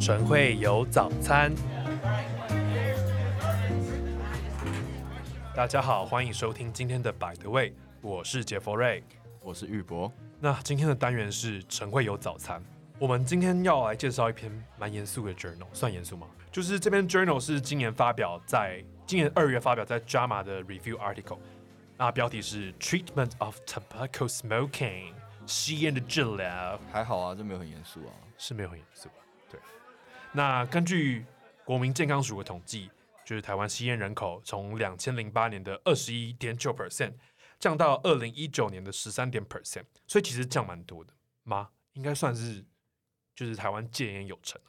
晨会有早餐，大家好，欢迎收听今天的 By the Way，我是杰佛瑞，我是玉博。那今天的单元是晨会有早餐，我们今天要来介绍一篇蛮严肃的 journal，算严肃吗？就是这篇 journal 是今年发表在今年二月发表在 JAMA 的 review article，那标题是 Treatment of Tobacco Smoking。吸烟的治疗还好啊，这没有很严肃啊，是没有很严肃。对，那根据国民健康署的统计，就是台湾吸烟人口从两千零八年的二十一点九 percent 降到二零一九年的十三点 percent，所以其实降蛮多的吗？应该算是就是台湾戒烟有成。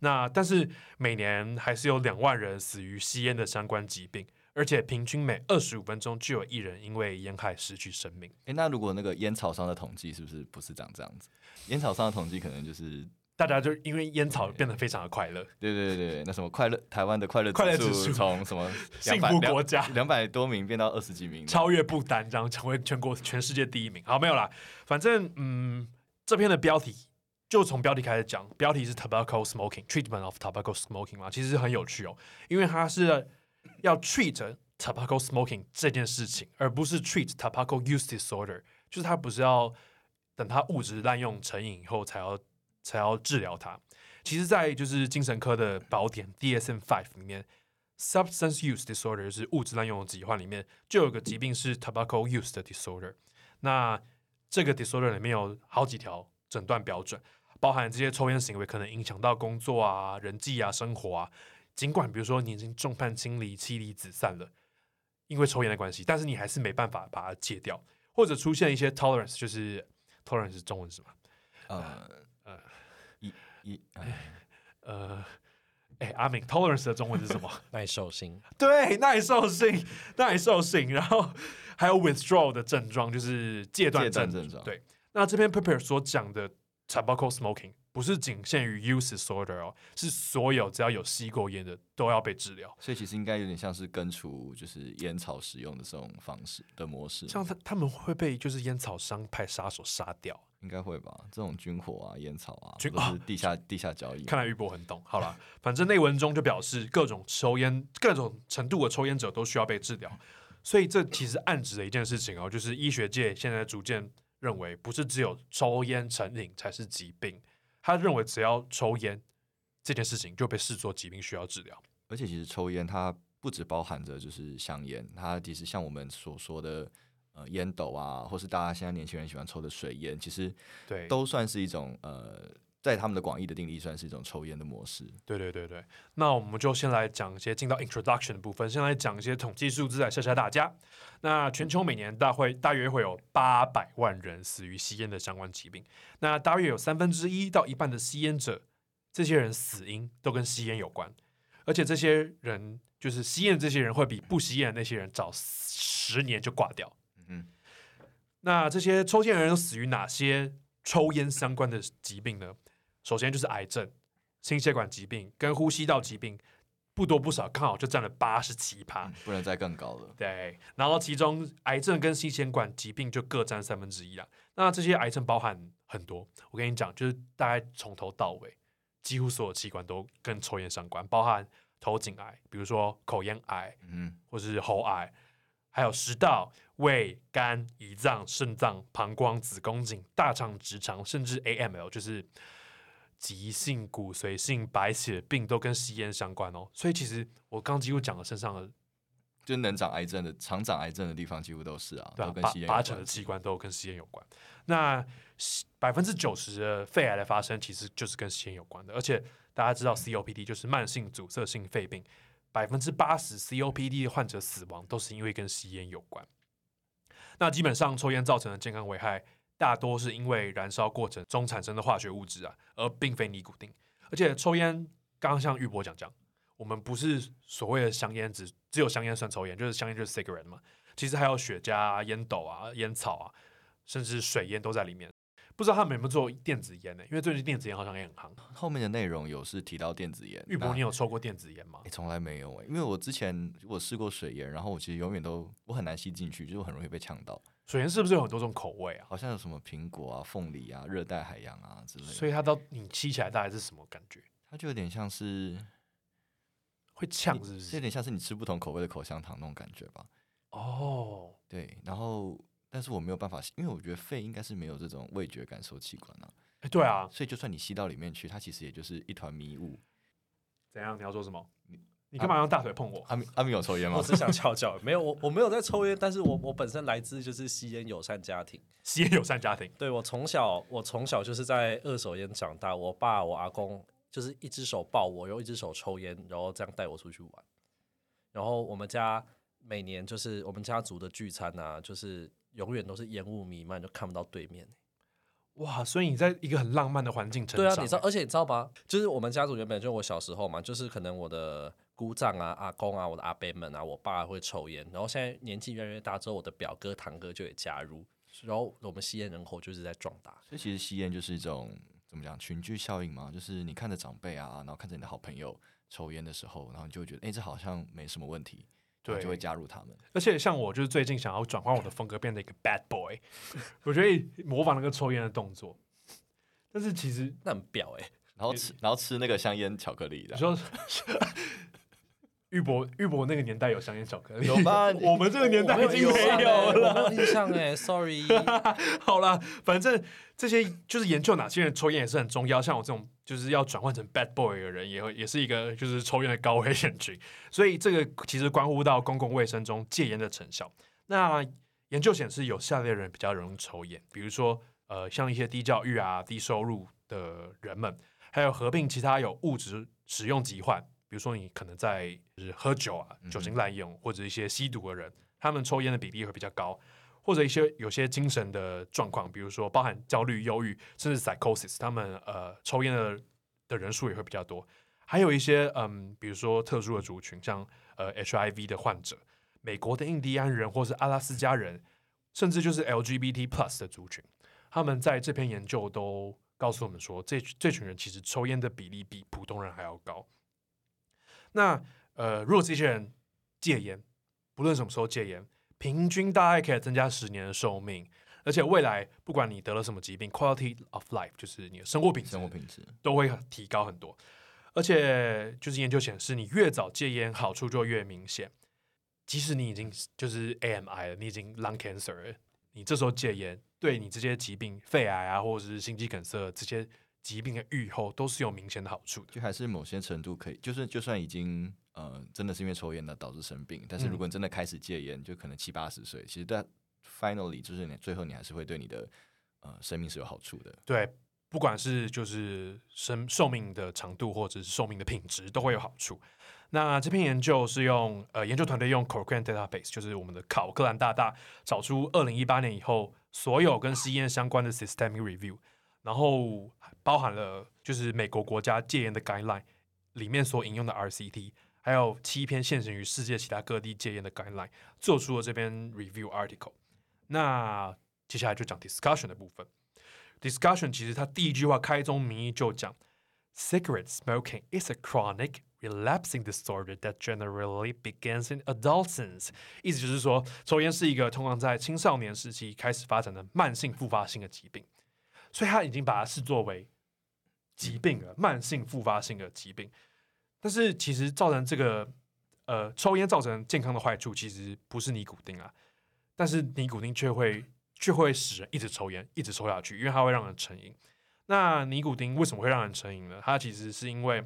那但是每年还是有两万人死于吸烟的相关疾病。而且平均每二十五分钟就有一人因为烟害失去生命。哎，那如果那个烟草商的统计是不是不是长这样子？烟草商的统计可能就是大家就因为烟草变得非常的快乐。对对对，那什么快乐台湾的快乐快乐指数从什么 幸福国家两百多名变到二十几名，超越不丹，这样成为全国全世界第一名。好，没有啦，反正嗯，这篇的标题就从标题开始讲，标题是 Tobacco Smoking Treatment of Tobacco Smoking 嘛，其实很有趣哦，因为它是要 treat。Tobacco smoking 这件事情，而不是 treat tobacco use disorder，就是他不是要等他物质滥用成瘾以后才要才要治疗他。其实，在就是精神科的宝典 DSM-5 里面，substance use disorder 是物质滥用的疾患里面，就有个疾病是 tobacco use 的 disorder。那这个 disorder 里面有好几条诊断标准，包含这些抽烟行为可能影响到工作啊、人际啊、生活啊。尽管比如说你已经众叛亲离、妻离子散了。因为抽烟的关系，但是你还是没办法把它戒掉，或者出现一些 tolerance，就是 tolerance 是中文是什么？呃呃一一呃，哎，阿明，tolerance 的中文是什么？耐受性。对，耐受性，耐受性。然后还有 withdrawal 的症状，就是戒断症状。对，那这篇 paper 所讲的 tobacco smoking。不是仅限于 use disorder 哦，是所有只要有吸过烟的都要被治疗。所以其实应该有点像是根除就是烟草使用的这种方式的模式。像他他们会被就是烟草商派杀手杀掉，应该会吧？这种军火啊、烟草啊，都是地下、啊、地下交易。看来玉博很懂。好了，反正内文中就表示各种抽烟、各种程度的抽烟者都需要被治疗。所以这其实暗指的一件事情哦，就是医学界现在逐渐认为，不是只有抽烟成瘾才是疾病。他认为只要抽烟这件事情就被视作疾病需要治疗，而且其实抽烟它不只包含着就是香烟，它其实像我们所说的呃烟斗啊，或是大家现在年轻人喜欢抽的水烟，其实对都算是一种呃。在他们的广义的定义，算是一种抽烟的模式。对对对对，那我们就先来讲一些进到 introduction 的部分，先来讲一些统计数字来吓吓大家。那全球每年大会大约会有八百万人死于吸烟的相关疾病，那大约有三分之一到一半的吸烟者，这些人死因都跟吸烟有关，而且这些人就是吸烟的这些人会比不吸烟的那些人早十年就挂掉。嗯，那这些抽烟的人都死于哪些抽烟相关的疾病呢？首先就是癌症、心血管疾病跟呼吸道疾病，不多不少，刚好就占了八十七趴，不能再更高了。对，然后其中癌症跟心血管疾病就各占三分之一了。那这些癌症包含很多，我跟你讲，就是大概从头到尾，几乎所有器官都跟抽烟相关，包含头颈癌，比如说口咽癌，嗯，或是喉癌，还有食道、胃、肝、胰脏、肾脏、膀胱、子宫颈、大肠、直肠，甚至 AML，就是。急性骨髓性白血病都跟吸烟相关哦，所以其实我刚几乎讲了身上的，就能长癌症的、常长癌症的地方几乎都是啊，对啊，都跟吸烟八成的器官都跟吸烟有关。那百分之九十的肺癌的发生其实就是跟吸烟有关的，而且大家知道 COPD 就是慢性阻塞性肺病，百分之八十 COPD 的患者死亡都是因为跟吸烟有关。那基本上抽烟造成的健康危害。大多是因为燃烧过程中产生的化学物质啊，而并非尼古丁。而且抽烟，刚刚像玉博讲讲，我们不是所谓的香烟，只只有香烟算抽烟，就是香烟就是 cigarette 嘛。其实还有雪茄啊、烟斗啊、烟草啊，甚至水烟都在里面。不知道他们有没有做电子烟呢？因为最近电子烟好像也很夯。后面的内容有是提到电子烟。玉博，你有抽过电子烟吗？从来没有诶，因为我之前我试过水烟，然后我其实永远都我很难吸进去，就很容易被呛到。水烟是不是有很多种口味啊？好像有什么苹果啊、凤梨啊、热带海洋啊之类的。所以它到你吸起来大概是什么感觉？它就有点像是会呛，是不是？有点像是你吃不同口味的口香糖那种感觉吧？哦，对。然后，但是我没有办法，因为我觉得肺应该是没有这种味觉感受器官对啊。所以就算你吸到里面去，它其实也就是一团迷雾。怎样？你要说什么？你干嘛用大腿碰我？阿明，阿明有抽烟吗？我只想翘翘，没有，我我没有在抽烟，但是我我本身来自就是吸烟友善家庭，吸烟友善家庭。对，我从小我从小就是在二手烟长大，我爸我阿公就是一只手抱我，然后一只手抽烟，然后这样带我出去玩。然后我们家每年就是我们家族的聚餐啊，就是永远都是烟雾弥漫，就看不到对面。哇，所以你在一个很浪漫的环境成长。对啊，你知道，而且你知道吧？就是我们家族原本就我小时候嘛，就是可能我的。姑丈啊，阿公啊，我的阿伯们啊，我爸会抽烟，然后现在年纪越来越大之后，我的表哥堂哥就也加入，然后我们吸烟人口就是在壮大。所以其实吸烟就是一种怎么讲群聚效应嘛，就是你看着长辈啊，然后看着你的好朋友抽烟的时候，然后你就会觉得，哎，这好像没什么问题，对，就会加入他们。而且像我就是最近想要转换我的风格，变成一个 bad boy，我觉得模仿那个抽烟的动作，但是其实那很表哎、欸，然后吃然后吃那个香烟巧克力的，你说。玉博，玉博那个年代有香烟巧克力，有吧？我们这个年代已经没有了。印象哎，sorry。好了，反正这些就是研究哪些人抽烟也是很重要。像我这种就是要转换成 bad boy 的人，也会也是一个就是抽烟的高危人群。所以这个其实关乎到公共卫生中戒烟的成效。那研究显示，有下列人比较容易抽烟，比如说呃，像一些低教育啊、低收入的人们，还有合并其他有物质使用疾患。比如说，你可能在就是喝酒啊，酒精滥用，或者一些吸毒的人，他们抽烟的比例会比较高，或者一些有些精神的状况，比如说包含焦虑、忧郁，甚至 psychosis，他们呃抽烟的的人数也会比较多。还有一些嗯，比如说特殊的族群，像呃 HIV 的患者，美国的印第安人，或是阿拉斯加人，甚至就是 LGBT plus 的族群，他们在这篇研究都告诉我们说，这这群人其实抽烟的比例比普通人还要高。那呃，如果这些人戒烟，不论什么时候戒烟，平均大概可以增加十年的寿命，而且未来不管你得了什么疾病，quality of life 就是你的生活品质，生活品质都会提高很多。而且就是研究显示，你越早戒烟，好处就越明显。即使你已经就是 AMI 了，你已经 lung cancer 了，你这时候戒烟，对你这些疾病，肺癌啊，或者是心肌梗塞这些。疾病的预后都是有明显的好处的，就还是某些程度可以，就是就算已经呃真的是因为抽烟的导致生病，但是如果你真的开始戒烟，就可能七八十岁，其实在 finally 就是你最后你还是会对你的呃生命是有好处的。对，不管是就是生寿命的长度或者是寿命的品质都会有好处。那这篇研究是用呃研究团队用 Cochrane Database，就是我们的考克兰大大找出二零一八年以后所有跟吸烟相关的 systemic review。然后包含了就是美国国家戒烟的 guideline 里面所引用的 RCT，还有七篇现行于世界其他各地戒烟的 guideline，做出了这篇 review article。那接下来就讲 discussion 的部分。discussion 其实它第一句话开宗明义就讲，cigarette smoking is a chronic relapsing disorder that generally begins in adolescence。意思就是说，抽烟是一个通常在青少年时期开始发展的慢性复发性的疾病。所以他已经把它视作为疾病了，慢性复发性的疾病。但是其实造成这个呃抽烟造成健康的坏处，其实不是尼古丁啊，但是尼古丁却会却会使人一直抽烟，一直抽下去，因为它会让人成瘾。那尼古丁为什么会让人成瘾呢？它其实是因为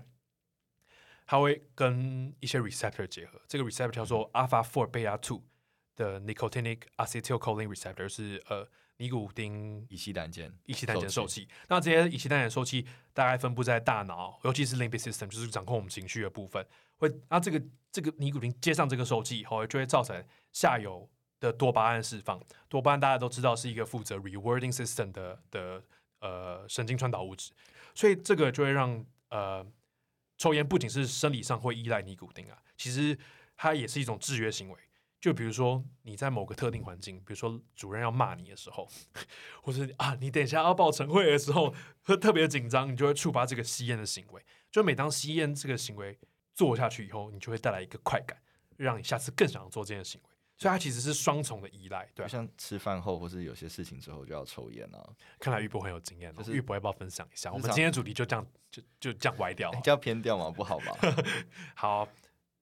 它会跟一些 receptor 结合，这个 receptor 叫做 alpha four beta two 的 nicotinic acetylcholine receptor 是呃。尼古丁乙烯胆碱，乙烯胆碱受器。那这些乙烯胆碱受器大概分布在大脑，尤其是 limbic system，就是掌控我们情绪的部分。会，那这个这个尼古丁接上这个受器以后，就会造成下游的多巴胺释放。多巴胺大家都知道是一个负责 rewarding system 的的呃神经传导物质，所以这个就会让呃抽烟不仅是生理上会依赖尼古丁啊，其实它也是一种制约行为。就比如说你在某个特定环境，比如说主任要骂你的时候，或者啊你等一下要报晨会的时候，会特别紧张，你就会触发这个吸烟的行为。就每当吸烟这个行为做下去以后，你就会带来一个快感，让你下次更想要做这件行为。所以它其实是双重的依赖，对、啊，像吃饭后或是有些事情之后就要抽烟啊。看来玉博很有经验、哦，就是玉博要不要分享一下？我们今天主题就这样就就这样歪掉，比较偏掉嘛？不好吧？好，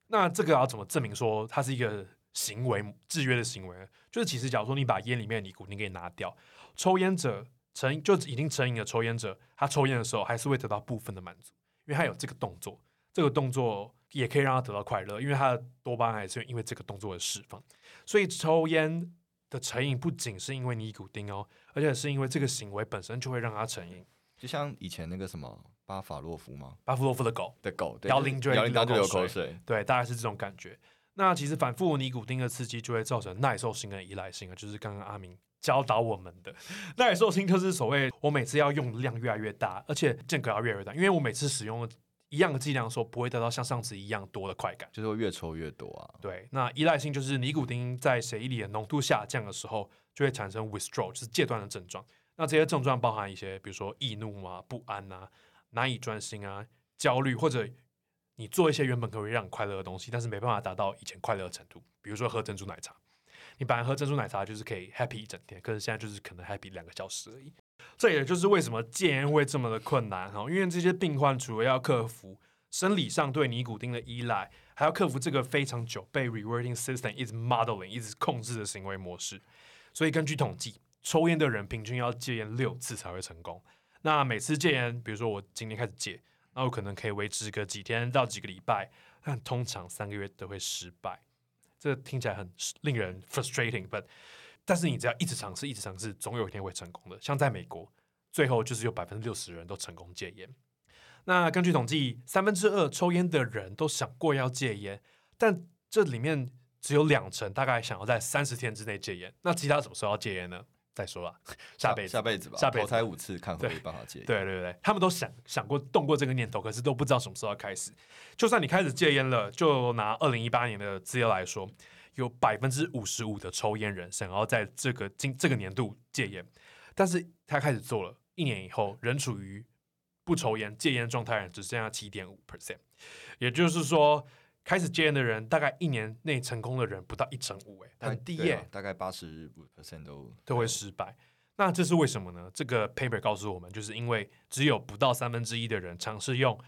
那这个要怎么证明说它是一个行为制约的行为？就是其实假如说你把烟里面的尼古丁给拿掉，抽烟者成就已经成瘾的抽烟者，他抽烟的时候还是会得到部分的满足，因为他有这个动作。这个动作也可以让他得到快乐，因为他的多巴胺还是因为这个动作的释放。所以抽烟的成瘾不仅是因为尼古丁哦，而且是因为这个行为本身就会让他成瘾。就像以前那个什么巴法洛夫吗？巴法洛夫的狗的狗，摇铃就会流口水，对，大概是这种感觉。那其实反复尼古丁的刺激就会造成耐受性跟依赖性啊，就是刚刚阿明教导我们的耐受性，就是所谓我每次要用的量越来越大，而且间隔要越来越大，因为我每次使用一样的剂量的时候，不会得到像上次一样多的快感，就是会越抽越多啊。对，那依赖性就是尼古丁在血液里的浓度下降的时候，就会产生 withdrawal，就是戒断的症状。那这些症状包含一些，比如说易怒啊、不安啊、难以专心啊、焦虑，或者你做一些原本可以让你快乐的东西，但是没办法达到以前快乐的程度。比如说喝珍珠奶茶，你本来喝珍珠奶茶就是可以 happy 一整天，可是现在就是可能 happy 两个小时而已。这也就是为什么戒烟会这么的困难哈，因为这些病患除了要克服生理上对尼古丁的依赖，还要克服这个非常久被 rewarding system 一直 modeling 一直控制的行为模式。所以根据统计，抽烟的人平均要戒烟六次才会成功。那每次戒烟，比如说我今天开始戒，那我可能可以维持个几天到几个礼拜，但通常三个月都会失败。这听起来很令人 frustrating，but 但是你只要一直尝试，一直尝试，总有一天会成功的。像在美国，最后就是有百分之六十人都成功戒烟。那根据统计，三分之二抽烟的人都想过要戒烟，但这里面只有两成大概想要在三十天之内戒烟。那其他什么时候要戒烟呢？再说吧，下辈子，下辈子吧，下辈子投胎五次看会不会办法戒。对对对，他们都想想过动过这个念头，可是都不知道什么时候要开始。就算你开始戒烟了，就拿二零一八年的资料来说。有百分之五十五的抽烟人想要在这个今这个年度戒烟，但是他开始做了一年以后，仍处于不抽烟戒烟状态，人只剩下七点五 percent，也就是说，开始戒烟的人大概一年内成功的人不到一成五，哎，很低耶，大概八十五 percent 都都会失败。那这是为什么呢？这个 paper 告诉我们，就是因为只有不到三分之一的人尝试用。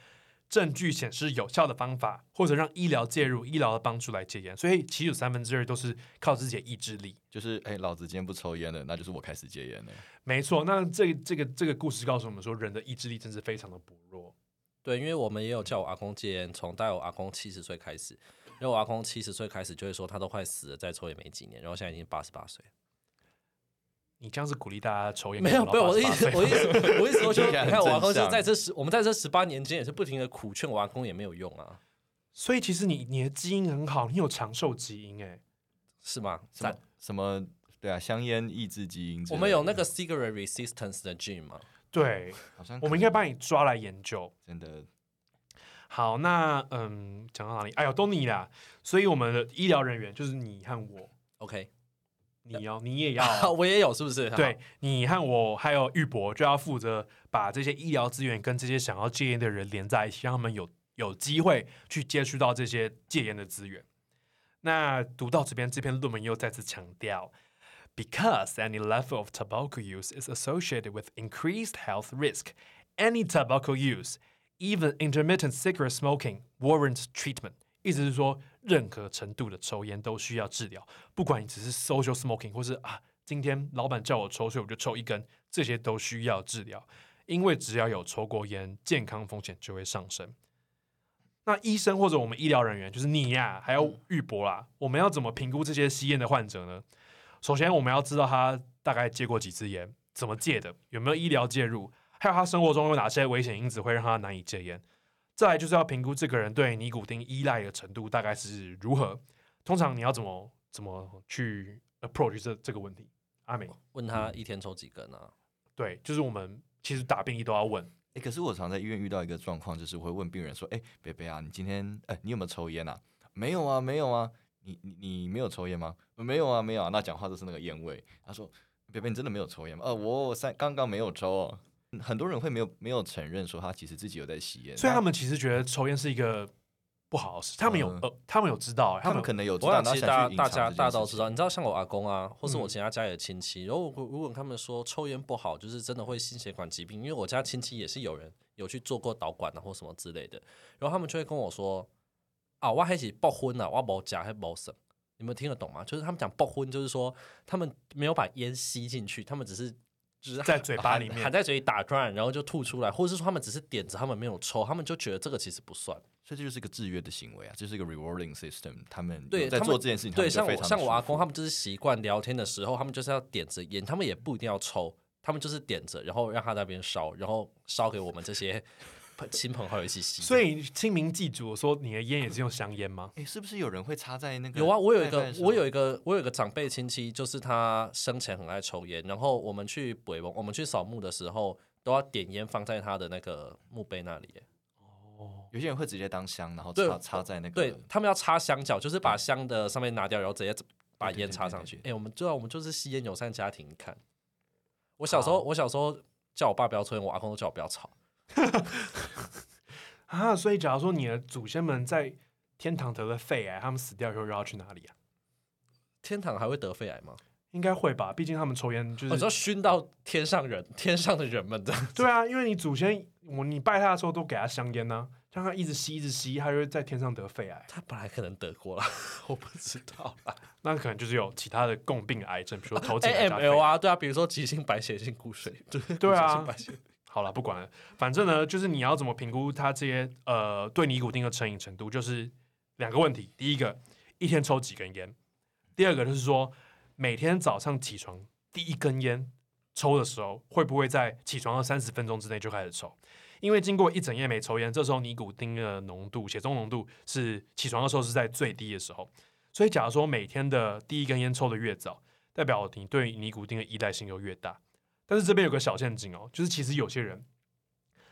证据显示有效的方法，或者让医疗介入、医疗的帮助来戒烟，所以其实有三分之二都是靠自己的意志力。就是，哎，老子今天不抽烟了，那就是我开始戒烟了。没错，那这这个这个故事告诉我们说，人的意志力真是非常的薄弱。对，因为我们也有叫我阿公戒烟，从带我阿公七十岁开始，因为我阿公七十岁开始就会说他都快死了，再抽也没几年，然后现在已经八十八岁。你这样子鼓励大家抽烟？没有，不是我的意思，我意思，我意思 说，就你看我阿公，就在这十，我们在这十八年间也是不停的苦劝我阿公，也没有用啊。所以其实你你的基因很好，你有长寿基因，哎，是吗？什么？什么？对啊，香烟抑制基因。我们有那个 cigarette resistance 的 gene 吗？对，好像我们应该帮你抓来研究。真的。好，那嗯，讲到哪里？哎呦，都你啦。所以我们的医疗人员就是你和我，OK。你要，你也要，我也有，是不是？对，你和我还有玉博就要负责把这些医疗资源跟这些想要戒烟的人连在一起，让他们有有机会去接触到这些戒烟的资源。那读到这边，这篇论文又再次强调，because any level of tobacco use is associated with increased health risk. Any tobacco use, even intermittent cigarette smoking, warrants treatment. 意思是说，任何程度的抽烟都需要治疗，不管你只是 social smoking，或是啊，今天老板叫我抽，所以我就抽一根，这些都需要治疗，因为只要有抽过烟，健康风险就会上升。那医生或者我们医疗人员，就是你呀、还有玉博啦，我们要怎么评估这些吸烟的患者呢？首先，我们要知道他大概戒过几支烟，怎么戒的，有没有医疗介入，还有他生活中有哪些危险因子会让他难以戒烟。再来就是要评估这个人对尼古丁依赖的程度大概是如何。通常你要怎么怎么去 approach 这这个问题？阿美问他一天抽几根啊？对，就是我们其实打病历都要问。哎，可是我常在医院遇到一个状况，就是我会问病人说：“哎，贝贝啊，你今天哎，你有没有抽烟啊？”“没有啊，没有啊。”“你你你没有抽烟吗？”“没有啊，没有啊。”那讲话就是那个烟味。他说：“贝贝，你真的没有抽烟吗？”“呃，我三刚刚没有抽哦。”很多人会没有没有承认说他其实自己有在吸烟，所以他们其实觉得抽烟是一个不好的事，他们有呃，他们有知道，他们可能有知道。其实大大家大家都知道，你知道，像我阿公啊，或是我其他家里的亲戚，然后如果他们说抽烟不好，就是真的会心血管疾病，因为我家亲戚也是有人有去做过导管啊或什么之类的，然后他们就会跟我说啊，我还是不荤了，我冇加还冇省，你们听得懂吗？就是他们讲爆荤，就是说他们没有把烟吸进去，他们只是。就是在嘴巴里面含在嘴里打转，然后就吐出来，或者是说他们只是点着，他们没有抽，他们就觉得这个其实不算，所以这就是一个制约的行为啊，这、就是一个 rewarding system。他们对在做这件事情，对像我像我阿公，他们就是习惯聊天的时候，他们就是要点着烟，他们也不一定要抽，他们就是点着，然后让他在那边烧，然后烧给我们这些。亲朋好友一起吸，所以清明祭祖说你的烟也是用香烟吗？哎、欸，是不是有人会插在那个？有啊，我有一个，我有一个，我有一个长辈亲戚，就是他生前很爱抽烟，然后我们去北我们去扫墓的时候，都要点烟放在他的那个墓碑那里。哦，有些人会直接当香，然后插插在那个，对他们要插香脚，就是把香的上面拿掉，然后直接把烟插上去。哎、欸，我们知道我们就是吸烟友善家庭。你看，我小时候，我小时候叫我爸不要抽烟，我阿公都叫我不要吵。啊，所以假如说你的祖先们在天堂得了肺癌，他们死掉以后又要去哪里啊？天堂还会得肺癌吗？应该会吧，毕竟他们抽烟就是，你说熏到天上人，天上的人们的。对啊，因为你祖先，我你拜他的时候都给他香烟呢、啊，让他一直吸一直吸，他就会在天上得肺癌。他本来可能得过了，我不知道啦。那可能就是有其他的共病癌症，比如说头颈、啊、AML 啊，对啊，比如说急性白血性骨髓，对对啊。好了，不管了，反正呢，就是你要怎么评估他这些呃对尼古丁的成瘾程度，就是两个问题。第一个，一天抽几根烟；第二个就是说，每天早上起床第一根烟抽的时候，会不会在起床的三十分钟之内就开始抽？因为经过一整夜没抽烟，这时候尼古丁的浓度、血中浓度是起床的时候是在最低的时候。所以，假如说每天的第一根烟抽得越早，代表你对尼古丁的依赖性就越大。但是这边有个小陷阱哦，就是其实有些人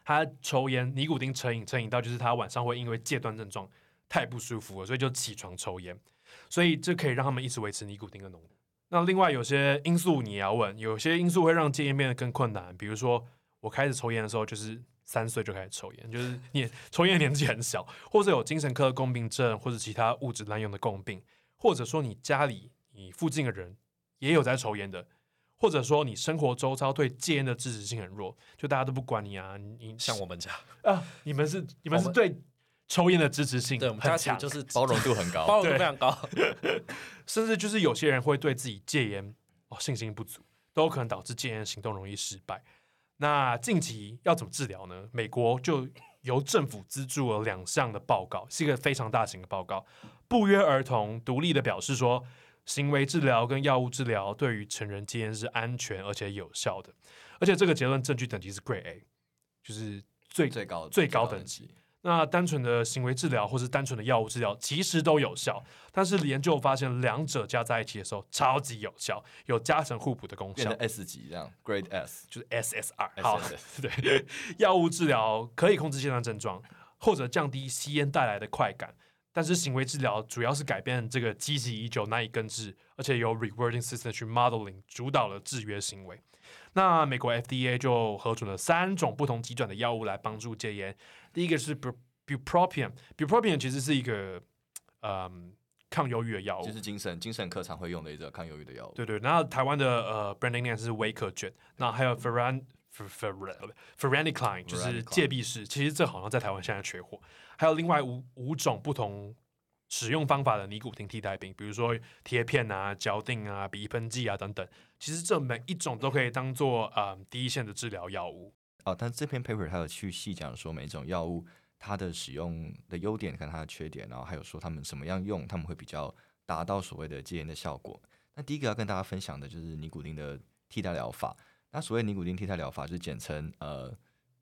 他抽烟，尼古丁成瘾，成瘾到就是他晚上会因为戒断症状太不舒服了，所以就起床抽烟，所以这可以让他们一直维持尼古丁的浓度。那另外有些因素你也要问，有些因素会让戒烟变得更困难，比如说我开始抽烟的时候就是三岁就开始抽烟，就是你抽烟年纪很小，或者有精神科的共病症，或者其他物质滥用的共病，或者说你家里你附近的人也有在抽烟的。或者说你生活周遭对戒烟的支持性很弱，就大家都不管你啊，你像我们家啊，你们是你们是对抽烟的支持性对，我们家就是包容度很高，包容度非常高，甚至就是有些人会对自己戒烟哦信心不足，都有可能导致戒烟行动容易失败。那近期要怎么治疗呢？美国就由政府资助了两项的报告，是一个非常大型的报告，不约而同独立的表示说。行为治疗跟药物治疗对于成人戒烟是安全而且有效的，而且这个结论证据等级是 Grade A，就是最最高最高等级。那单纯的行为治疗或是单纯的药物治疗其实都有效，但是研究发现两者加在一起的时候超级有效，有加成互补的功效。S 级这样，Grade S 就是 SSR。好，对，药物治疗可以控制戒断症状，或者降低吸烟带来的快感。但是行为治疗主要是改变这个积极已久难以根治，而且由 rewarding system 去 modeling 主导了制约行为。那美国 FDA 就核准了三种不同机转的药物来帮助戒烟。第一个是 bupropion，bupropion 其实是一个嗯抗忧郁的药物，就是精神精神科常会用的一个抗忧郁的药物。对对，然后台湾的呃 branding name 是威克卷，那还有 Varenicline 就是戒必适，其实这好像在台湾现在缺货。还有另外五五种不同使用方法的尼古丁替代品，比如说贴片啊、胶錠啊、鼻喷剂啊等等。其实这每一种都可以当做呃第一线的治疗药物。哦，但这篇 paper 它有去细讲说每一种药物它的使用的优点跟它的缺点，然后还有说他们怎么样用，他们会比较达到所谓的戒烟的效果。那第一个要跟大家分享的就是尼古丁的替代疗法。那所谓尼古丁替代疗法，就是简称呃。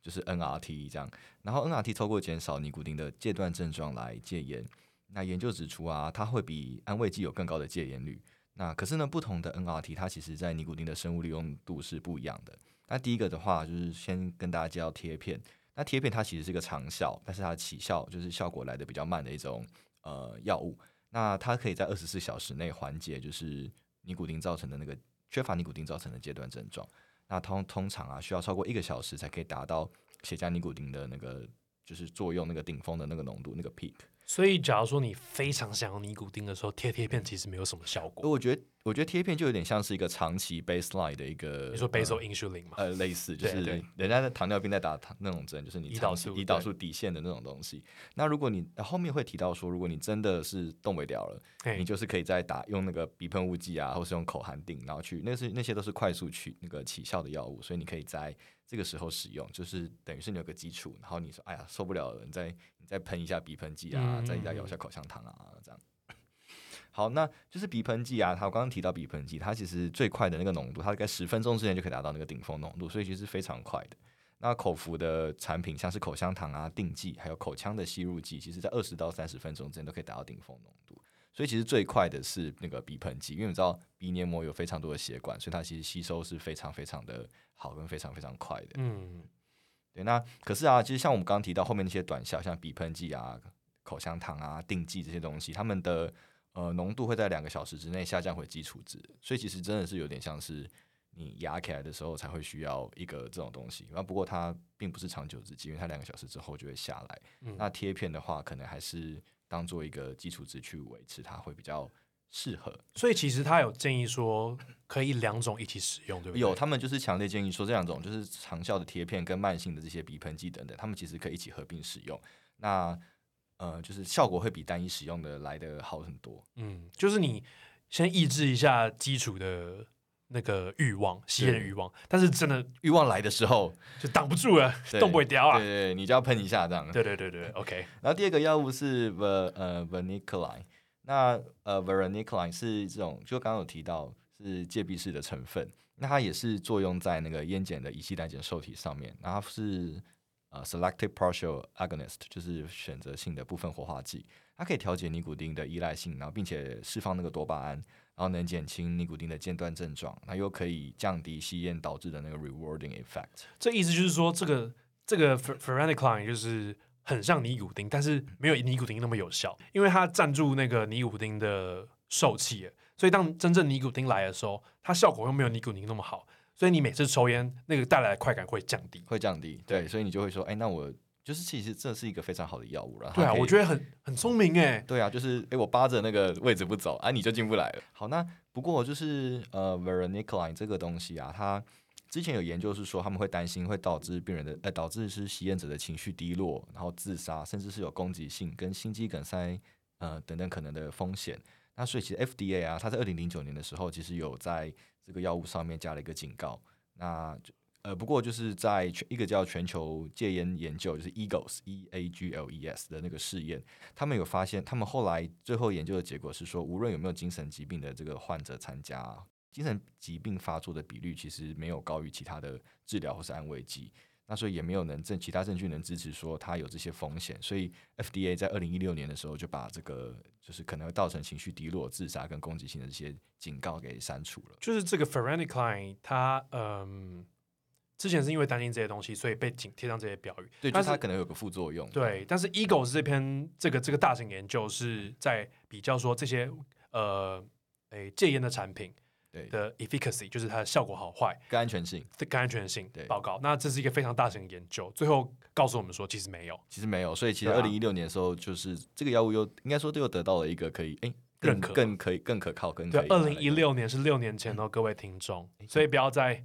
就是 NRT 这样，然后 NRT 透过减少尼古丁的戒断症状来戒烟。那研究指出啊，它会比安慰剂有更高的戒烟率。那可是呢，不同的 NRT 它其实在尼古丁的生物利用度是不一样的。那第一个的话，就是先跟大家介绍贴片。那贴片它其实是一个长效，但是它起效就是效果来得比较慢的一种呃药物。那它可以在二十四小时内缓解，就是尼古丁造成的那个缺乏尼古丁造成的戒断症状。那通通常啊，需要超过一个小时才可以达到血加尼古丁的那个就是作用那个顶峰的那个浓度那个 peak。所以，假如说你非常想要尼古丁的时候，贴贴片其实没有什么效果。我觉得。我觉得贴片就有点像是一个长期 baseline 的一个，你说 basal insulin 嘛？呃，类似，就是人家的糖尿病在打糖那种针，就是你胰岛素胰岛素底线的那种东西。那如果你后面会提到说，如果你真的是动不了了，你就是可以再打用那个鼻喷雾剂啊，或是用口含定，然后去那是那些都是快速去那个起效的药物，所以你可以在这个时候使用，就是等于是你有个基础，然后你说哎呀受不了了，你再你再喷一下鼻喷剂啊，再再咬一下口香糖啊，这样。好，那就是鼻喷剂啊。它我刚刚提到鼻喷剂，它其实最快的那个浓度，它大概十分钟之内就可以达到那个顶峰浓度，所以其实非常快的。那口服的产品，像是口香糖啊、定剂，还有口腔的吸入剂，其实在二十到三十分钟之间都可以达到顶峰浓度。所以其实最快的是那个鼻喷剂，因为你知道鼻黏膜有非常多的血管，所以它其实吸收是非常非常的好，跟非常非常快的。嗯，对。那可是啊，其实像我们刚刚提到后面那些短效，像鼻喷剂啊、口香糖啊、定剂这些东西，它们的呃，浓度会在两个小时之内下降回基础值，所以其实真的是有点像是你压起来的时候才会需要一个这种东西。那不过它并不是长久之计，因为它两个小时之后就会下来。嗯、那贴片的话，可能还是当做一个基础值去维持，它会比较适合。所以其实他有建议说可以两种一起使用，对不对？有，他们就是强烈建议说这两种就是长效的贴片跟慢性的这些鼻喷剂等等，他们其实可以一起合并使用。那呃，就是效果会比单一使用的来的好很多。嗯，就是你先抑制一下基础的那个欲望，吸烟欲望，但是真的 欲望来的时候就挡不住了，动不掉啊。对对，你就要喷一下这样。对对对对，OK。然后第二个药物是 ver 呃 varenicline，那呃 varenicline 是这种，就刚刚有提到是戒闭式的成分，那它也是作用在那个烟碱的乙酰胆碱受体上面，然后是。呃，selective partial agonist 就是选择性的部分活化剂，它可以调节尼古丁的依赖性，然后并且释放那个多巴胺，然后能减轻尼古丁的间断症状，那又可以降低吸烟导致的那个 rewarding effect。这意思就是说，这个这个 f e r a n i c l i n e 就是很像尼古丁，但是没有尼古丁那么有效，因为它占住那个尼古丁的受器，所以当真正尼古丁来的时候，它效果又没有尼古丁那么好。所以你每次抽烟，那个带来的快感会降低，会降低。对，所以你就会说，哎、欸，那我就是其实这是一个非常好的药物了。对啊，我觉得很很聪明哎。对啊，就是哎、欸，我扒着那个位置不走，啊，你就进不来了。好，那不过就是呃 v e r o n i c l i n e 这个东西啊，它之前有研究是说他们会担心会导致病人的呃，导致是吸烟者的情绪低落，然后自杀，甚至是有攻击性跟心肌梗塞呃等等可能的风险。那所以其实 FDA 啊，它在二零零九年的时候，其实有在这个药物上面加了一个警告，那呃，不过就是在全一个叫全球戒烟研究，就是 EAGLES E A G L E S 的那个试验，他们有发现，他们后来最后研究的结果是说，无论有没有精神疾病的这个患者参加，精神疾病发作的比率其实没有高于其他的治疗或是安慰剂。那所以也没有能证其他证据能支持说它有这些风险，所以 FDA 在二零一六年的时候就把这个就是可能会造成情绪低落、自杀跟攻击性的这些警告给删除了。就是这个 Ferencline 它嗯，之前是因为担心这些东西，所以被紧贴上这些标语。对，但是它可能有个副作用。对，但是 Eagles 这篇这个这个大型研究是在比较说这些呃诶戒烟的产品。对的 efficacy 就是它的效果好坏跟安全性，跟安全性报告。那这是一个非常大型的研究，最后告诉我们说，其实没有，其实没有。所以其实二零一六年的时候，就是这个药物又应该说又得到了一个可以哎认可、更可以、更可靠、更对。二零一六年是六年前哦，各位听众，所以不要再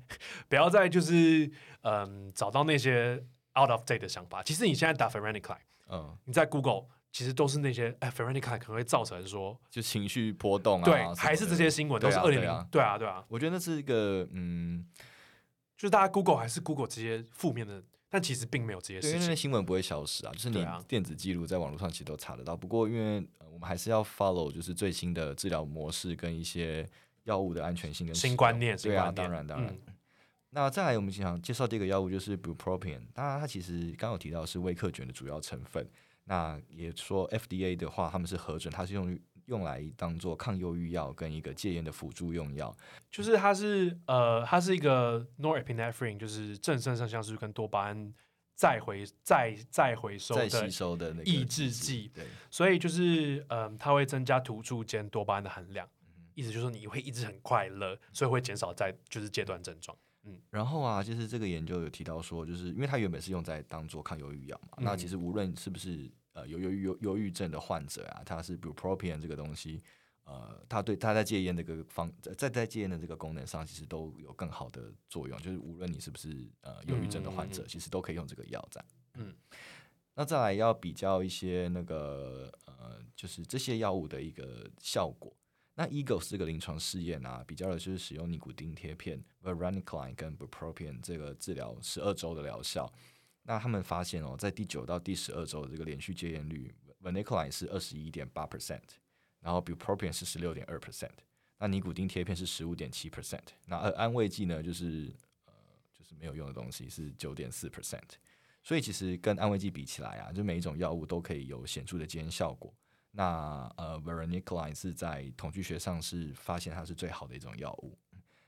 不要再就是嗯找到那些 out of date 的想法。其实你现在打 f e r a n i c l i n e 嗯，你在 Google。其实都是那些哎，varenicline 可能会造成说就情绪波动啊，对，还是这些新闻都是二零零，对啊，对啊，我觉得那是一个嗯，就是大家 Google 还是 Google 这些负面的，但其实并没有这些事情，因为新闻不会消失啊，就是你电子记录在网络上其实都查得到。不过因为我们还是要 follow 就是最新的治疗模式跟一些药物的安全性跟新观念，对啊，当然当然。那再来我们想介绍第一个药物就是 bupropion，当然它其实刚刚有提到是威克卷的主要成分。那也说，FDA 的话，他们是核准，它是用用来当做抗忧郁药跟一个戒烟的辅助用药，就是它是呃，它是一个 norepinephrine，就是正肾上腺素跟多巴胺再回再再回收再吸收的那个抑制剂，对，所以就是嗯、呃，它会增加突触间多巴胺的含量，嗯、意思就是说你会一直很快乐，所以会减少在就是戒断症状。嗯，然后啊，就是这个研究有提到说，就是因为它原本是用在当做抗忧郁药嘛，嗯、那其实无论是不是呃有忧忧忧郁症的患者啊，他是 bupropion 这个东西，呃，他对他在戒烟这个方在在戒烟的这个功能上，其实都有更好的作用。就是无论你是不是呃忧郁症的患者，嗯、其实都可以用这个药在。嗯，那再来要比较一些那个呃，就是这些药物的一个效果。那 EAGLES 这个临床试验啊，比较的就是使用尼古丁贴片 varenicline 跟 bupropion 这个治疗十二周的疗效。那他们发现哦，在第九到第十二周的这个连续戒烟率，varenicline 是二十一点八 percent，然后 bupropion 是十六点二 percent，那尼古丁贴片是十五点七 percent，那而安慰剂呢，就是呃就是没有用的东西是九点四 percent。所以其实跟安慰剂比起来啊，就每一种药物都可以有显著的戒烟效果。那呃，varenicline 是在统计学上是发现它是最好的一种药物。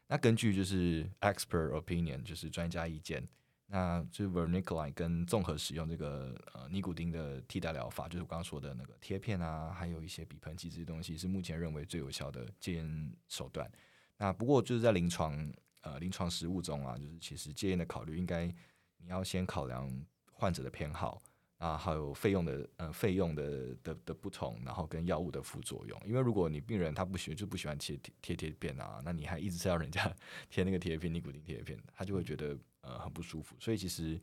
那根据就是 expert opinion，就是专家意见，那就 varenicline 跟综合使用这个呃尼古丁的替代疗法，就是我刚刚说的那个贴片啊，还有一些鼻喷剂这些东西，是目前认为最有效的戒烟手段。那不过就是在临床呃临床实务中啊，就是其实戒烟的考虑应该你要先考量患者的偏好。啊，还有费用的，呃，费用的的的不同，然后跟药物的副作用。因为如果你病人他不喜，就不喜欢贴贴贴片啊，那你还一直是要人家 贴那个贴片，尼古丁贴片，他就会觉得呃很不舒服。所以其实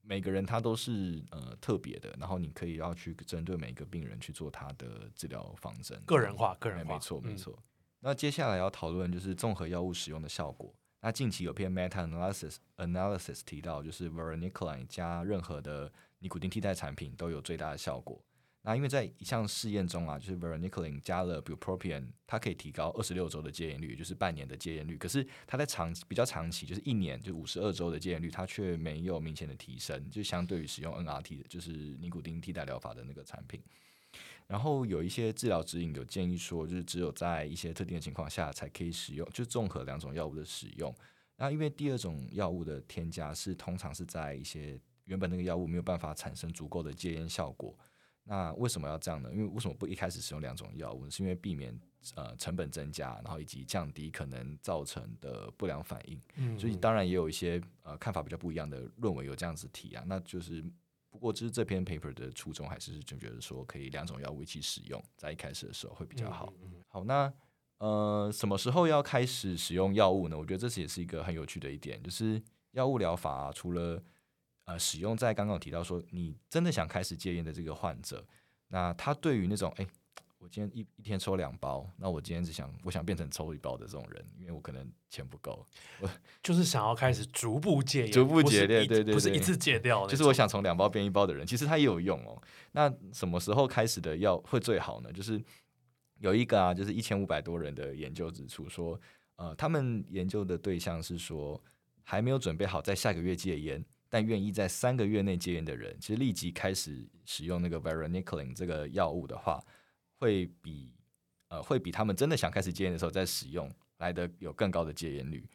每个人他都是呃特别的，然后你可以要去针对每一个病人去做他的治疗方针，个人化，个人化，没错没错。嗯、那接下来要讨论就是综合药物使用的效果。那近期有篇 meta analysis analysis 提到，就是 varenicline 加任何的尼古丁替代产品都有最大的效果。那因为在一项试验中啊，就是 varenicline 加了 bupropion，它可以提高二十六周的戒烟率，就是半年的戒烟率。可是它在长比较长期，就是一年就五十二周的戒烟率，它却没有明显的提升，就相对于使用 NRT 的，就是尼古丁替代疗法的那个产品。然后有一些治疗指引有建议说，就是只有在一些特定的情况下才可以使用，就综合两种药物的使用。那因为第二种药物的添加是通常是在一些原本那个药物没有办法产生足够的戒烟效果。那为什么要这样呢？因为为什么不一开始使用两种药物？是因为避免呃成本增加，然后以及降低可能造成的不良反应。嗯，所以当然也有一些呃看法比较不一样的论文有这样子提啊，那就是。不过，就是这篇 paper 的初衷还是就觉得说，可以两种药物一起使用，在一开始的时候会比较好。嗯嗯、好，那呃，什么时候要开始使用药物呢？我觉得这是也是一个很有趣的一点，就是药物疗法、啊、除了呃使用在刚刚有提到说，你真的想开始戒烟的这个患者，那他对于那种哎。诶我今天一一天抽两包，那我今天只想我想变成抽一包的这种人，因为我可能钱不够，我 就是想要开始逐步戒烟，逐步戒掉，对对对，不是一次戒掉，就是我想从两包变一包的人，其实他也有用哦。那什么时候开始的药会最好呢？就是有一个啊，就是一千五百多人的研究指出说，呃，他们研究的对象是说还没有准备好在下个月戒烟，但愿意在三个月内戒烟的人，其实立即开始使用那个 varenicline 这个药物的话。会比呃，会比他们真的想开始戒烟的时候再使用来的有更高的戒烟率。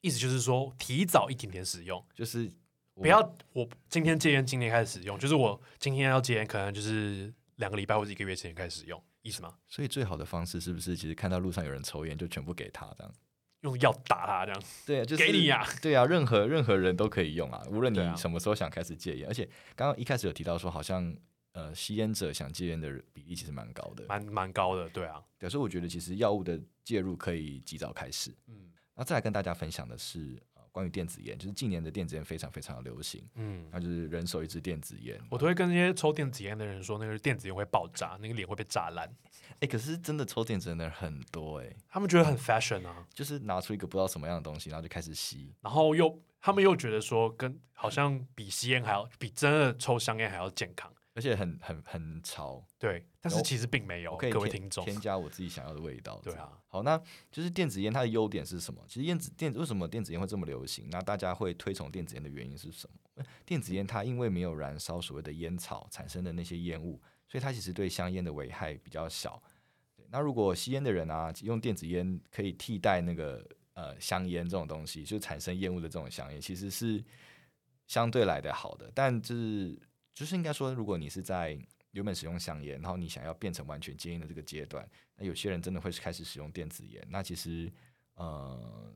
意思就是说，提早一点点使用，就是不要我今天戒烟，今天开始使用，就是我今天要戒烟，可能就是两个礼拜或者一个月前开始使用，意思吗？所以最好的方式是不是，其实看到路上有人抽烟，就全部给他这样，用药打他这样？对啊，就是给你呀，对啊，任何任何人都可以用啊，无论你什么时候想开始戒烟，而且刚刚一开始有提到说好像。呃，吸烟者想戒烟的比例其实蛮高的，蛮蛮高的，对啊。对，所以我觉得其实药物的介入可以及早开始。嗯，那再来跟大家分享的是，呃，关于电子烟，就是近年的电子烟非常非常的流行。嗯，那就是人手一支电子烟。我都会跟那些抽电子烟的人说，那个电子烟会爆炸，那个脸会被炸烂。哎、欸，可是真的抽电子烟的人很多哎、欸，他们觉得很 fashion 啊，就是拿出一个不知道什么样的东西，然后就开始吸，然后又他们又觉得说，跟好像比吸烟还要，比真的抽香烟还要健康。而且很很很潮，对，但是其实并没有。可以各位听众，添加我自己想要的味道。对啊，好，那就是电子烟它的优点是什么？其实电子电子为什么电子烟会这么流行？那大家会推崇电子烟的原因是什么？电子烟它因为没有燃烧所谓的烟草产生的那些烟雾，所以它其实对香烟的危害比较小。对，那如果吸烟的人啊，用电子烟可以替代那个呃香烟这种东西，就产生烟雾的这种香烟，其实是相对来的好的。但就是就是应该说，如果你是在原本使用香烟，然后你想要变成完全戒烟的这个阶段，那有些人真的会开始使用电子烟。那其实，呃，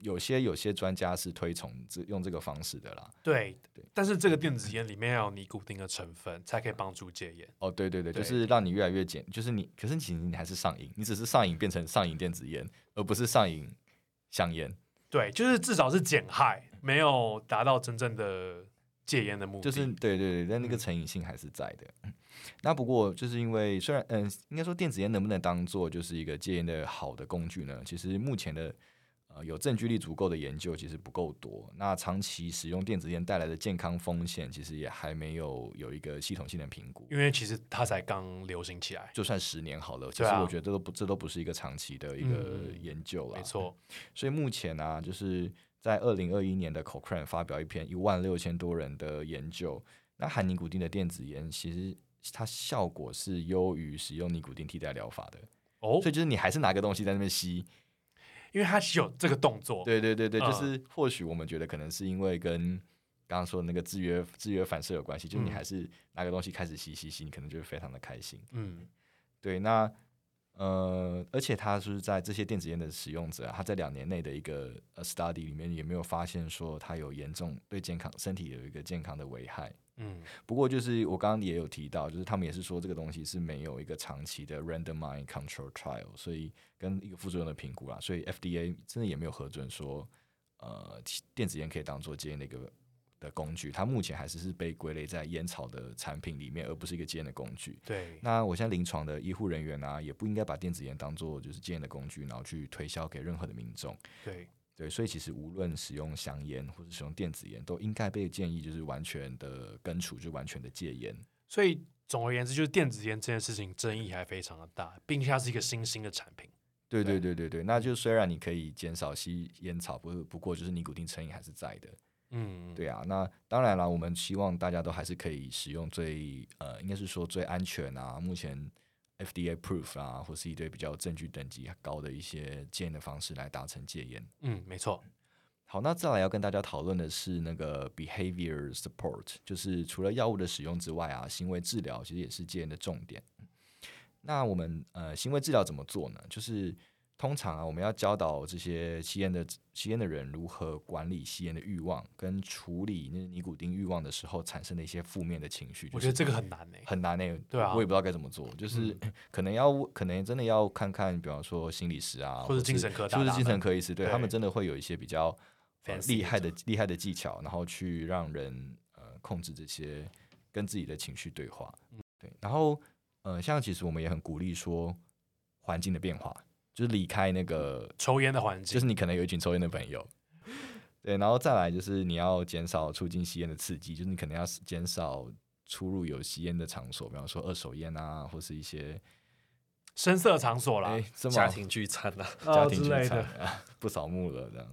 有些有些专家是推崇这用这个方式的啦。对对，但是这个电子烟里面要有尼古丁的成分，才可以帮助戒烟。哦，对对对，对就是让你越来越减，就是你，可是其实你还是上瘾，你只是上瘾变成上瘾电子烟，而不是上瘾香烟。对，就是至少是减害，没有达到真正的戒烟的目的。就是对对对，但那个成瘾性还是在的。嗯、那不过就是因为虽然嗯，应该说电子烟能不能当做就是一个戒烟的好的工具呢？其实目前的呃。有证据力足够的研究其实不够多，那长期使用电子烟带来的健康风险其实也还没有有一个系统性的评估。因为其实它才刚流行起来，就算十年好了，其实我觉得这都不这都不是一个长期的一个研究了。没错，所以目前呢、啊，就是在二零二一年的 Cochrane 发表一篇一万六千多人的研究，那含尼古丁的电子烟其实它效果是优于使用尼古丁替代疗法的。哦，所以就是你还是拿个东西在那边吸。因为它有这个动作，对对对对，就是或许我们觉得可能是因为跟刚刚说的那个制约制约反射有关系，就是你还是拿个东西开始吸吸吸，你可能就会非常的开心。嗯，对，那呃，而且他是在这些电子烟的使用者啊，他在两年内的一个呃 study 里面也没有发现说他有严重对健康身体有一个健康的危害。嗯，不过就是我刚刚也有提到，就是他们也是说这个东西是没有一个长期的 randomized control trial，所以跟一个副作用的评估啦，所以 FDA 真的也没有核准说，呃，电子烟可以当做戒烟的一个的工具。它目前还是是被归类在烟草的产品里面，而不是一个戒烟的工具。对。那我现在临床的医护人员啊，也不应该把电子烟当做就是戒烟的工具，然后去推销给任何的民众。对。对，所以其实无论使用香烟或者使用电子烟，都应该被建议就是完全的根除，就完全的戒烟。所以总而言之，就是电子烟这件事情争议还非常的大，并且它是一个新兴的产品。对对对对对，那就虽然你可以减少吸烟草，不不过就是尼古丁成瘾还是在的。嗯，对啊。那当然了，我们希望大家都还是可以使用最呃，应该是说最安全啊，目前。FDA proof 啊，或是一堆比较证据等级高的一些戒烟的方式来达成戒烟。嗯，没错。好，那再来要跟大家讨论的是那个 behavior support，就是除了药物的使用之外啊，行为治疗其实也是戒烟的重点。那我们呃，行为治疗怎么做呢？就是。通常啊，我们要教导这些吸烟的吸烟的人如何管理吸烟的欲望，跟处理那尼古丁欲望的时候产生的一些负面的情绪。我觉得这个很难诶、欸，很难诶、欸。对啊，我也不知道该怎么做。就是 可能要，可能真的要看看，比方说心理师啊，或者精神科大大，或者精神科医师，对，对他们真的会有一些比较厉害的厉害的技巧，然后去让人呃控制这些跟自己的情绪对话。对，然后呃，像其实我们也很鼓励说环境的变化。就是离开那个抽烟的环境，就是你可能有一群抽烟的朋友，对，然后再来就是你要减少促进吸烟的刺激，就是你可能要减少出入有吸烟的场所，比方说二手烟啊，或是一些声色场所啦，家庭聚餐啊，家庭聚餐啊，不扫墓了这样。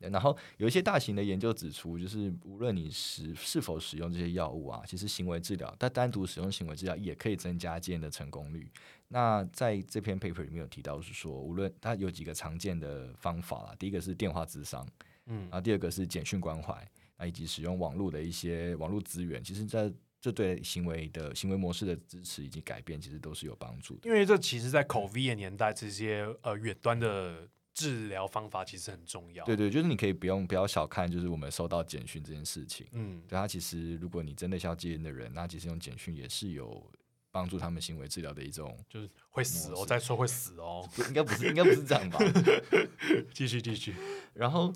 然后有一些大型的研究指出，就是无论你使是否使用这些药物啊，其实行为治疗，但单独使用行为治疗也可以增加戒烟的成功率。那在这篇 paper 里面有提到，是说无论它有几个常见的方法啦，第一个是电话咨商，嗯，然后第二个是简讯关怀，啊，以及使用网络的一些网络资源，其实在这对行为的行为模式的支持以及改变，其实都是有帮助的。因为这其实，在 COVID 的年代，这些呃远端的。治疗方法其实很重要。对对，就是你可以不用不要小看，就是我们收到简讯这件事情。嗯，对，他其实如果你真的需要戒烟的人，那其实用简讯也是有帮助他们行为治疗的一种，就是会死哦，再说会死哦，应该不是，应该不是这样吧？继续继续。然后，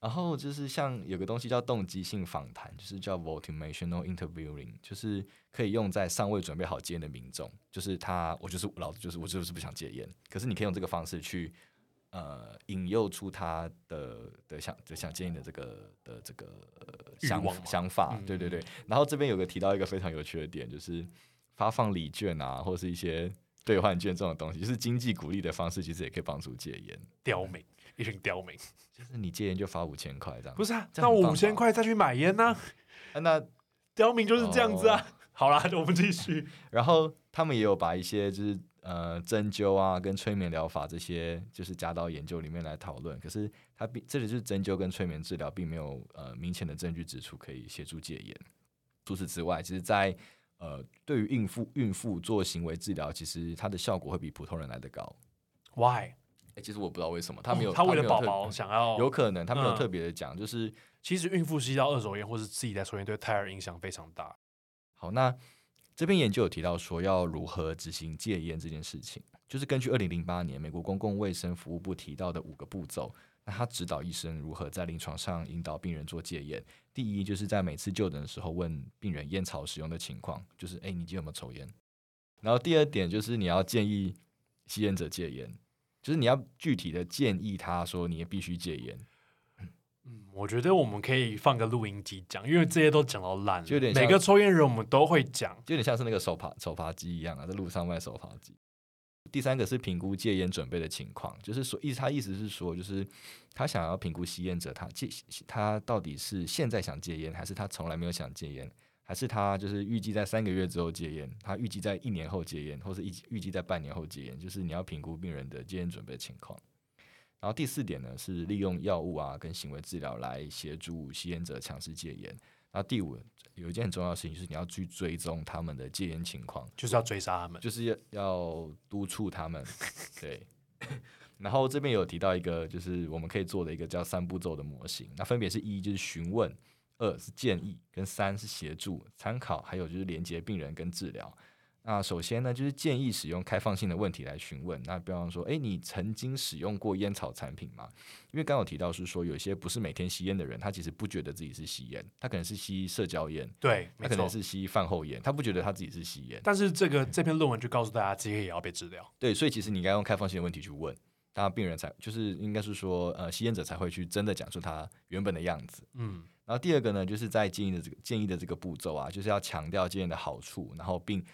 然后就是像有个东西叫动机性访谈，就是叫 motivational interviewing，就是可以用在尚未准备好戒烟的民众，就是他，我就是老子就是我就是不想戒烟，可是你可以用这个方式去。呃，引诱出他的的想的想建议的这个的这个想想法，嗯、对对对。然后这边有个提到一个非常有趣的点，就是发放礼券啊，或者是一些兑换券这种东西，就是经济鼓励的方式，其实也可以帮助戒烟。刁民，一群刁民，就是你戒烟就发五千块这样。不是啊，那我五千块再去买烟呢、啊啊？那刁民就是这样子啊。哦、好啦，我们继续。然后他们也有把一些就是。呃，针灸啊，跟催眠疗法这些，就是加到研究里面来讨论。可是它并这里就是针灸跟催眠治疗，并没有呃明显的证据指出可以协助戒烟。除此之外，其实在呃对于孕妇孕妇做行为治疗，其实它的效果会比普通人来得高。Why？欸，其实我不知道为什么他没有，哦、他为了宝宝想要，有可能他没有特别的讲，嗯、就是其实孕妇吸到二手烟或是自己在抽烟，对胎儿影响非常大。好，那这篇研究有提到说要如何执行戒烟这件事情，就是根据二零零八年美国公共卫生服务部提到的五个步骤。那他指导医生如何在临床上引导病人做戒烟。第一，就是在每次就诊的时候问病人烟草使用的情况，就是哎、你今天有没有抽烟？然后第二点就是你要建议吸烟者戒烟，就是你要具体的建议他说你也必须戒烟。嗯，我觉得我们可以放个录音机讲，因为这些都讲到烂，就有点每个抽烟人我们都会讲，就有点像是那个手扒手扒鸡一样啊，在路上卖手扒鸡。第三个是评估戒烟准备的情况，就是说意他意思是说，就是他想要评估吸烟者他戒他到底是现在想戒烟，还是他从来没有想戒烟，还是他就是预计在三个月之后戒烟，他预计在一年后戒烟，或是预预计在半年后戒烟，就是你要评估病人的戒烟准备情况。然后第四点呢是利用药物啊跟行为治疗来协助吸烟者强势戒烟。然后第五有一件很重要的事情，就是你要去追踪他们的戒烟情况，就是要追杀他们，就是要要督促他们。对，然后这边有提到一个，就是我们可以做的一个叫三步骤的模型，那分别是一就是询问，二是建议，跟三是协助参考，还有就是连接病人跟治疗。那首先呢，就是建议使用开放性的问题来询问。那比方说，诶，你曾经使用过烟草产品吗？因为刚有提到是说，有些不是每天吸烟的人，他其实不觉得自己是吸烟，他可能是吸社交烟，对，他可能是吸饭后烟，他不觉得他自己是吸烟。但是这个这篇论文就告诉大家，这些也要被治疗。对，所以其实你应该用开放性的问题去问，当然病人才就是应该是说，呃，吸烟者才会去真的讲出他原本的样子。嗯，然后第二个呢，就是在建议的这个建议的这个步骤啊，就是要强调戒烟的好处，然后并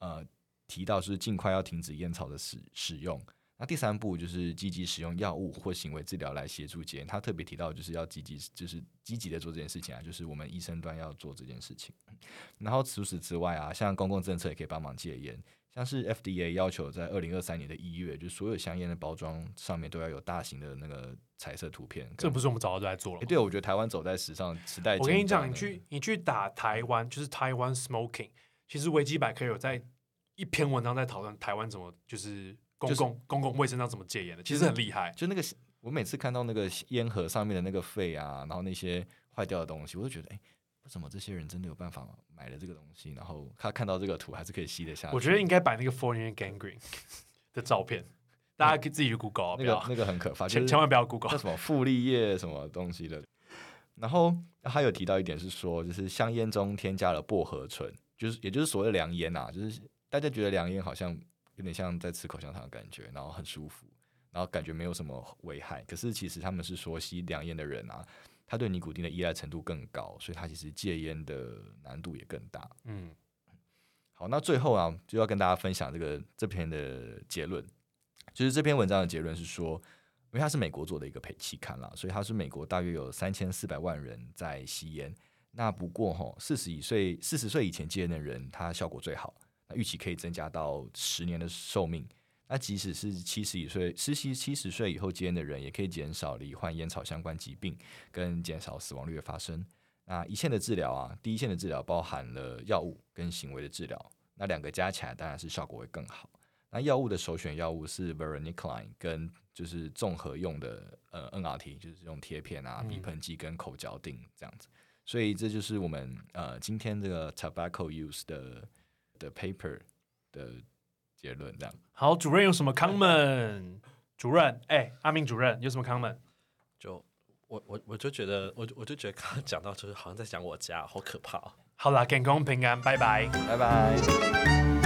呃。提到是尽快要停止烟草的使使用。那第三步就是积极使用药物或行为治疗来协助戒烟。他特别提到就是要积极，就是积极的做这件事情啊，就是我们医生端要做这件事情。然后除此之外啊，像公共政策也可以帮忙戒烟，像是 FDA 要求在二零二三年的一月，就所有香烟的包装上面都要有大型的那个彩色图片。这不是我们早就在做了？欸、对，我觉得台湾走在时尚时代。我跟你讲，你去你去打台湾，就是台湾 smoking，其实维基百科有在。一篇文章在讨论台湾怎么就是公共、就是、公共卫生上怎么戒烟的，其实很厉害。就那个，我每次看到那个烟盒上面的那个肺啊，然后那些坏掉的东西，我都觉得，哎、欸，为什么这些人真的有办法买了这个东西，然后他看到这个图还是可以吸得下去？我觉得应该摆那个 four year gangrene 的照片，大家可以自己去 Google，那个那个很可怕，千千万不要 Google，叫什么傅立叶什么东西的。然后他有提到一点是说，就是香烟中添加了薄荷醇，就是也就是所谓的凉烟啊，就是。大家觉得凉烟好像有点像在吃口香糖的感觉，然后很舒服，然后感觉没有什么危害。可是其实他们是说吸凉烟的人啊，他对尼古丁的依赖程度更高，所以他其实戒烟的难度也更大。嗯，好，那最后啊，就要跟大家分享这个这篇的结论，就是这篇文章的结论是说，因为它是美国做的一个期刊啦，所以它是美国大约有三千四百万人在吸烟。那不过哈，四十以岁四十岁以前戒烟的人，他效果最好。那预期可以增加到十年的寿命。那即使是七十以岁、七十七十岁以后戒烟的人，也可以减少罹患烟草相关疾病，跟减少死亡率的发生。那一线的治疗啊，第一线的治疗包含了药物跟行为的治疗。那两个加起来当然是效果会更好。那药物的首选药物是 Varenicline，跟就是综合用的呃 NRT，就是用贴片啊、鼻喷剂跟口嚼定这样子。所以这就是我们呃今天这个 tobacco use 的。的 paper 的结论这样。好，主任有什么 comment？主任，哎、欸，阿明主任有什么 comment？就我我我就觉得，我我就觉得刚刚讲到就是好像在讲我家，好可怕。好啦，健康平安，拜拜，拜拜。